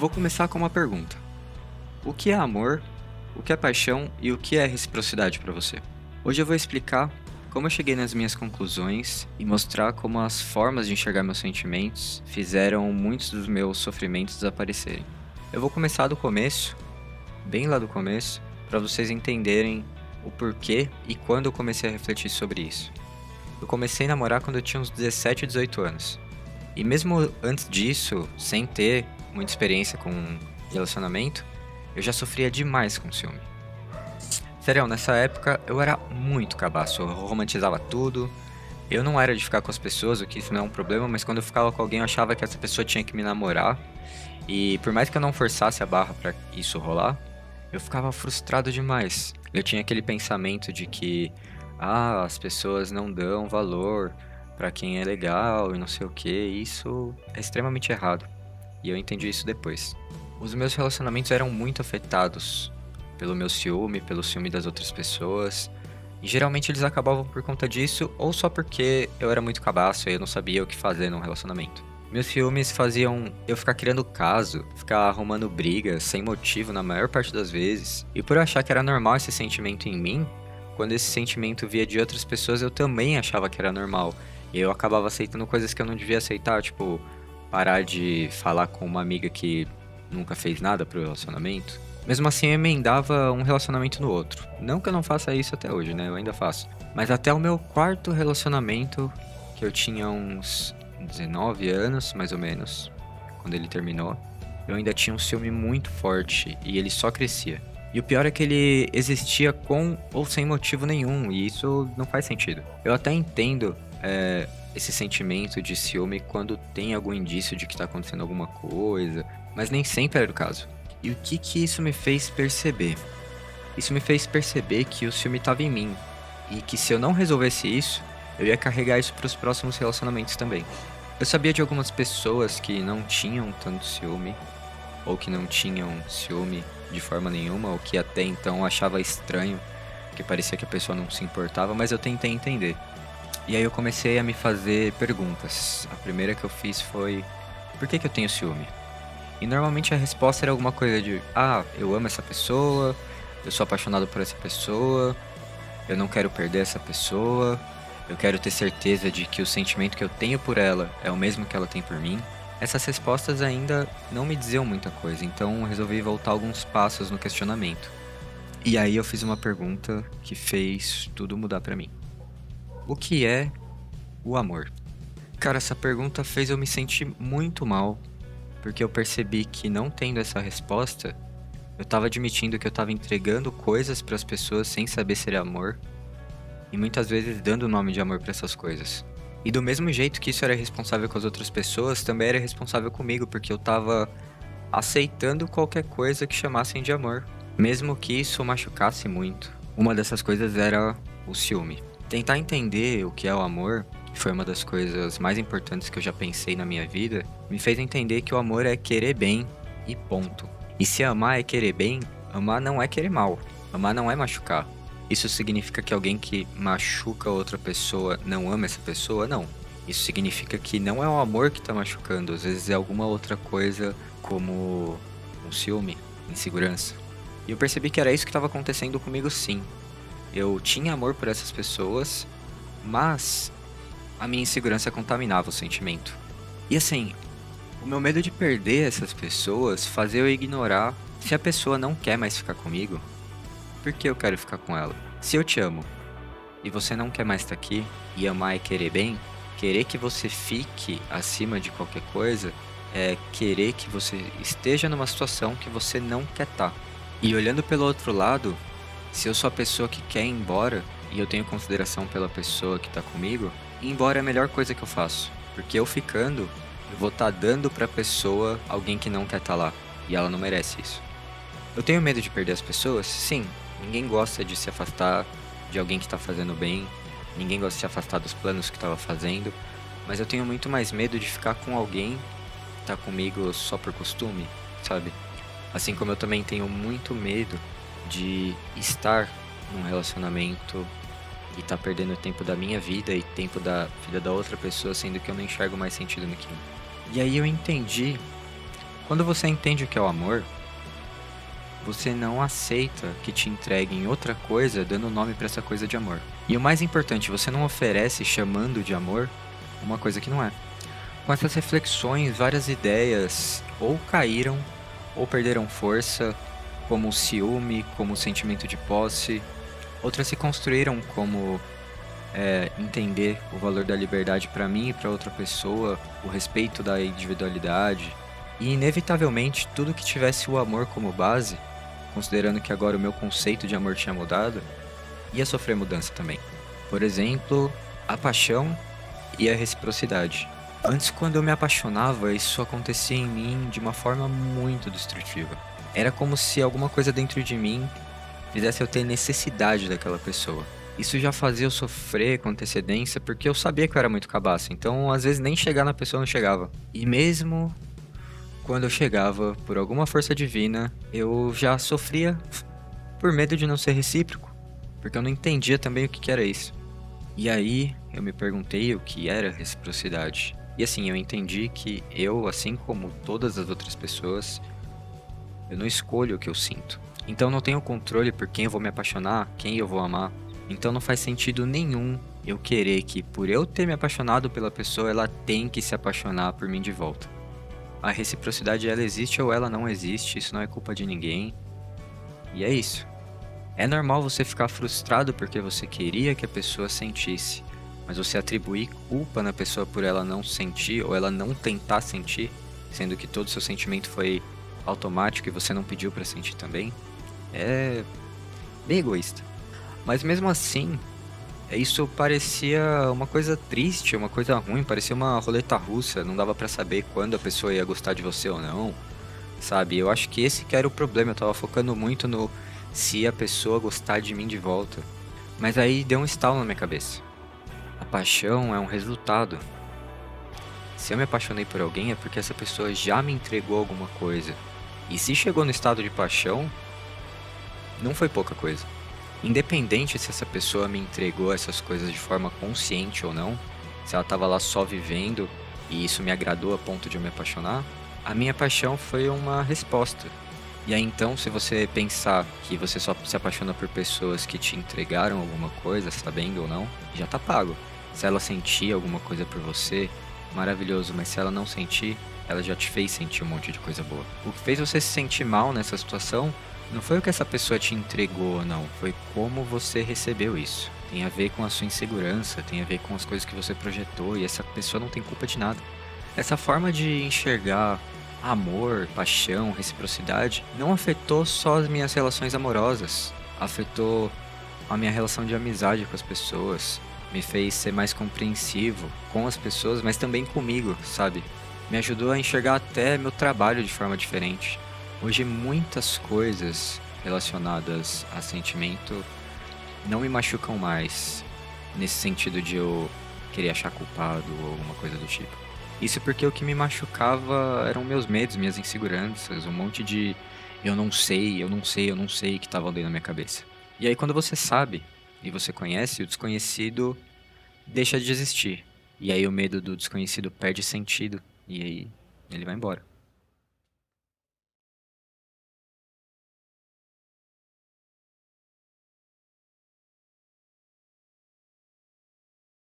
Vou começar com uma pergunta: O que é amor? O que é paixão e o que é reciprocidade para você? Hoje eu vou explicar como eu cheguei nas minhas conclusões e mostrar como as formas de enxergar meus sentimentos fizeram muitos dos meus sofrimentos desaparecerem. Eu vou começar do começo, bem lá do começo, para vocês entenderem o porquê e quando eu comecei a refletir sobre isso. Eu comecei a namorar quando eu tinha uns 17, 18 anos. E mesmo antes disso, sem ter muita experiência com relacionamento, eu já sofria demais com ciúme. Sério, nessa época eu era muito cabaço, eu romantizava tudo. Eu não era de ficar com as pessoas, o que isso não é um problema, mas quando eu ficava com alguém eu achava que essa pessoa tinha que me namorar. E por mais que eu não forçasse a barra para isso rolar, eu ficava frustrado demais. Eu tinha aquele pensamento de que ah, as pessoas não dão valor para quem é legal e não sei o que. Isso é extremamente errado. E eu entendi isso depois. Os meus relacionamentos eram muito afetados pelo meu ciúme, pelo ciúme das outras pessoas. E geralmente eles acabavam por conta disso, ou só porque eu era muito cabaço e eu não sabia o que fazer num relacionamento. Meus ciúmes faziam eu ficar criando caso, ficar arrumando briga sem motivo na maior parte das vezes. E por achar que era normal esse sentimento em mim, quando esse sentimento via de outras pessoas, eu também achava que era normal. E eu acabava aceitando coisas que eu não devia aceitar, tipo, parar de falar com uma amiga que nunca fez nada pro relacionamento. Mesmo assim, eu emendava um relacionamento no outro. Não que eu não faça isso até hoje, né? Eu ainda faço. Mas até o meu quarto relacionamento, que eu tinha uns 19 anos, mais ou menos, quando ele terminou, eu ainda tinha um ciúme muito forte e ele só crescia. E o pior é que ele existia com ou sem motivo nenhum, e isso não faz sentido. Eu até entendo é, esse sentimento de ciúme quando tem algum indício de que está acontecendo alguma coisa, mas nem sempre era o caso. E o que que isso me fez perceber? Isso me fez perceber que o ciúme estava em mim e que se eu não resolvesse isso, eu ia carregar isso para os próximos relacionamentos também. Eu sabia de algumas pessoas que não tinham tanto ciúme ou que não tinham ciúme de forma nenhuma, ou que até então achava estranho, que parecia que a pessoa não se importava, mas eu tentei entender. E aí eu comecei a me fazer perguntas. A primeira que eu fiz foi: por que, que eu tenho ciúme? E normalmente a resposta era alguma coisa de: ah, eu amo essa pessoa, eu sou apaixonado por essa pessoa, eu não quero perder essa pessoa, eu quero ter certeza de que o sentimento que eu tenho por ela é o mesmo que ela tem por mim. Essas respostas ainda não me diziam muita coisa, então resolvi voltar alguns passos no questionamento. E aí eu fiz uma pergunta que fez tudo mudar para mim. O que é o amor? Cara, essa pergunta fez eu me sentir muito mal, porque eu percebi que não tendo essa resposta, eu estava admitindo que eu estava entregando coisas para as pessoas sem saber se era amor, e muitas vezes dando o nome de amor para essas coisas. E do mesmo jeito que isso era responsável com as outras pessoas, também era responsável comigo, porque eu estava aceitando qualquer coisa que chamassem de amor, mesmo que isso machucasse muito. Uma dessas coisas era o ciúme. Tentar entender o que é o amor, foi uma das coisas mais importantes que eu já pensei na minha vida, me fez entender que o amor é querer bem e ponto. E se amar é querer bem, amar não é querer mal. Amar não é machucar. Isso significa que alguém que machuca outra pessoa não ama essa pessoa? Não. Isso significa que não é o amor que está machucando, às vezes é alguma outra coisa, como um ciúme, insegurança. E eu percebi que era isso que estava acontecendo comigo sim. Eu tinha amor por essas pessoas, mas a minha insegurança contaminava o sentimento. E assim, o meu medo de perder essas pessoas fazia eu ignorar se a pessoa não quer mais ficar comigo, por que eu quero ficar com ela? Se eu te amo e você não quer mais estar aqui, e amar é querer bem, querer que você fique acima de qualquer coisa é querer que você esteja numa situação que você não quer estar. E olhando pelo outro lado, se eu sou a pessoa que quer ir embora e eu tenho consideração pela pessoa que está comigo, ir embora é a melhor coisa que eu faço. Porque eu ficando, eu vou estar tá dando para a pessoa alguém que não quer estar tá lá. E ela não merece isso. Eu tenho medo de perder as pessoas? Sim. Ninguém gosta de se afastar de alguém que está fazendo bem. Ninguém gosta de se afastar dos planos que estava fazendo. Mas eu tenho muito mais medo de ficar com alguém que está comigo só por costume, sabe? Assim como eu também tenho muito medo de estar num relacionamento e tá perdendo tempo da minha vida e tempo da vida da outra pessoa, sendo que eu não enxergo mais sentido naquilo. E aí eu entendi Quando você entende o que é o amor, você não aceita que te entreguem outra coisa dando nome para essa coisa de amor. E o mais importante, você não oferece chamando de amor uma coisa que não é. Com essas reflexões, várias ideias ou caíram ou perderam força, como o ciúme, como o sentimento de posse. Outras se construíram como é, entender o valor da liberdade para mim e para outra pessoa, o respeito da individualidade. E inevitavelmente, tudo que tivesse o amor como base, considerando que agora o meu conceito de amor tinha mudado, ia sofrer mudança também. Por exemplo, a paixão e a reciprocidade. Antes, quando eu me apaixonava, isso acontecia em mim de uma forma muito destrutiva. Era como se alguma coisa dentro de mim fizesse eu ter necessidade daquela pessoa. Isso já fazia eu sofrer com antecedência porque eu sabia que eu era muito cabaço. Então, às vezes, nem chegar na pessoa não chegava. E mesmo quando eu chegava, por alguma força divina, eu já sofria por medo de não ser recíproco. Porque eu não entendia também o que era isso. E aí eu me perguntei o que era reciprocidade. E assim, eu entendi que eu, assim como todas as outras pessoas, eu não escolho o que eu sinto. Então não tenho controle por quem eu vou me apaixonar, quem eu vou amar. Então não faz sentido nenhum eu querer que por eu ter me apaixonado pela pessoa, ela tem que se apaixonar por mim de volta. A reciprocidade ela existe ou ela não existe, isso não é culpa de ninguém. E é isso. É normal você ficar frustrado porque você queria que a pessoa sentisse, mas você atribuir culpa na pessoa por ela não sentir ou ela não tentar sentir, sendo que todo seu sentimento foi automático e você não pediu para sentir também, é bem egoísta. Mas mesmo assim, isso parecia uma coisa triste, uma coisa ruim, parecia uma roleta russa, não dava para saber quando a pessoa ia gostar de você ou não, sabe? Eu acho que esse que era o problema, eu tava focando muito no se a pessoa gostar de mim de volta. Mas aí deu um estalo na minha cabeça. A paixão é um resultado. Se eu me apaixonei por alguém é porque essa pessoa já me entregou alguma coisa. E se chegou no estado de paixão, não foi pouca coisa. Independente se essa pessoa me entregou essas coisas de forma consciente ou não, se ela estava lá só vivendo e isso me agradou a ponto de eu me apaixonar, a minha paixão foi uma resposta. E aí então, se você pensar que você só se apaixona por pessoas que te entregaram alguma coisa, sabendo ou não, já tá pago. Se ela sentir alguma coisa por você, maravilhoso, mas se ela não sentir, ela já te fez sentir um monte de coisa boa. O que fez você se sentir mal nessa situação não foi o que essa pessoa te entregou ou não, foi como você recebeu isso. Tem a ver com a sua insegurança, tem a ver com as coisas que você projetou e essa pessoa não tem culpa de nada. Essa forma de enxergar amor, paixão, reciprocidade não afetou só as minhas relações amorosas, afetou a minha relação de amizade com as pessoas, me fez ser mais compreensivo com as pessoas, mas também comigo, sabe? Me ajudou a enxergar até meu trabalho de forma diferente. Hoje muitas coisas relacionadas a sentimento não me machucam mais, nesse sentido de eu querer achar culpado ou alguma coisa do tipo. Isso porque o que me machucava eram meus medos, minhas inseguranças, um monte de eu não sei, eu não sei, eu não sei que estavam dentro da minha cabeça. E aí quando você sabe e você conhece, o desconhecido deixa de existir. E aí o medo do desconhecido perde sentido e aí ele vai embora.